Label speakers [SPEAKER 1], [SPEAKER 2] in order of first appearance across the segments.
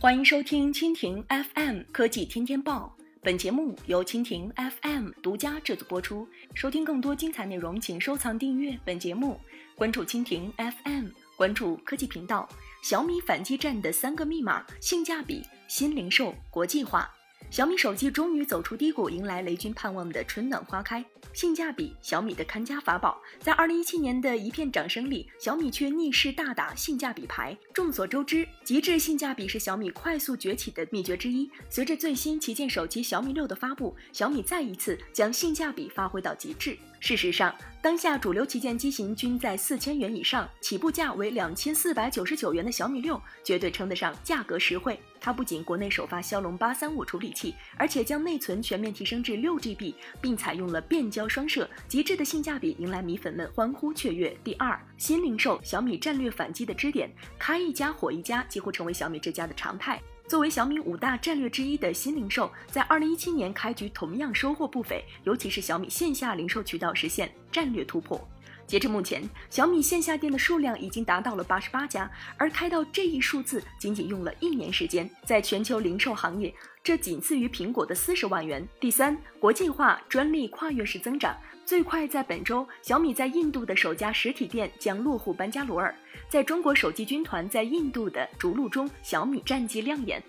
[SPEAKER 1] 欢迎收听蜻蜓 FM 科技天天报，本节目由蜻蜓 FM 独家制作播出。收听更多精彩内容，请收藏订阅本节目，关注蜻蜓 FM，关注科技频道。小米反击战的三个密码：性价比、新零售、国际化。小米手机终于走出低谷，迎来雷军盼望的春暖花开。性价比，小米的看家法宝。在二零一七年的一片掌声里，小米却逆势大打性价比牌。众所周知，极致性价比是小米快速崛起的秘诀之一。随着最新旗舰手机小米六的发布，小米再一次将性价比发挥到极致。事实上，当下主流旗舰机型均在四千元以上，起步价为两千四百九十九元的小米六，绝对称得上价格实惠。它不仅国内首发骁龙八三五处理器而且将内存全面提升至六 GB，并采用了变焦双摄，极致的性价比迎来米粉们欢呼雀跃。第二，新零售，小米战略反击的支点，开一家火一家，几乎成为小米这家的常态。作为小米五大战略之一的新零售，在二零一七年开局同样收获不菲，尤其是小米线下零售渠道实现战略突破。截至目前，小米线下店的数量已经达到了八十八家，而开到这一数字仅仅用了一年时间，在全球零售行业，这仅次于苹果的四十万元。第三，国际化专利跨越式增长，最快在本周，小米在印度的首家实体店将落户班加罗尔，在中国手机军团在印度的逐鹿中，小米战绩亮眼。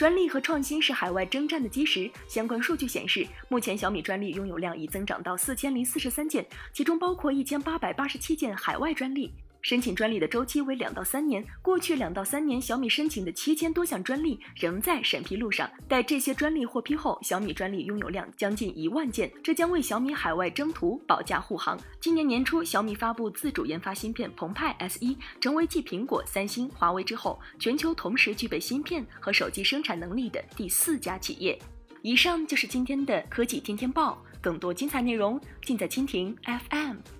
[SPEAKER 1] 专利和创新是海外征战的基石。相关数据显示，目前小米专利拥有量已增长到四千零四十三件，其中包括一千八百八十七件海外专利。申请专利的周期为两到三年，过去两到三年，小米申请的七千多项专利仍在审批路上。待这些专利获批后，小米专利拥有量将近一万件，这将为小米海外征途保驾护航。今年年初，小米发布自主研发芯片澎湃 S1，成为继苹果、三星、华为之后，全球同时具备芯片和手机生产能力的第四家企业。以上就是今天的科技天天报，更多精彩内容尽在蜻蜓 FM。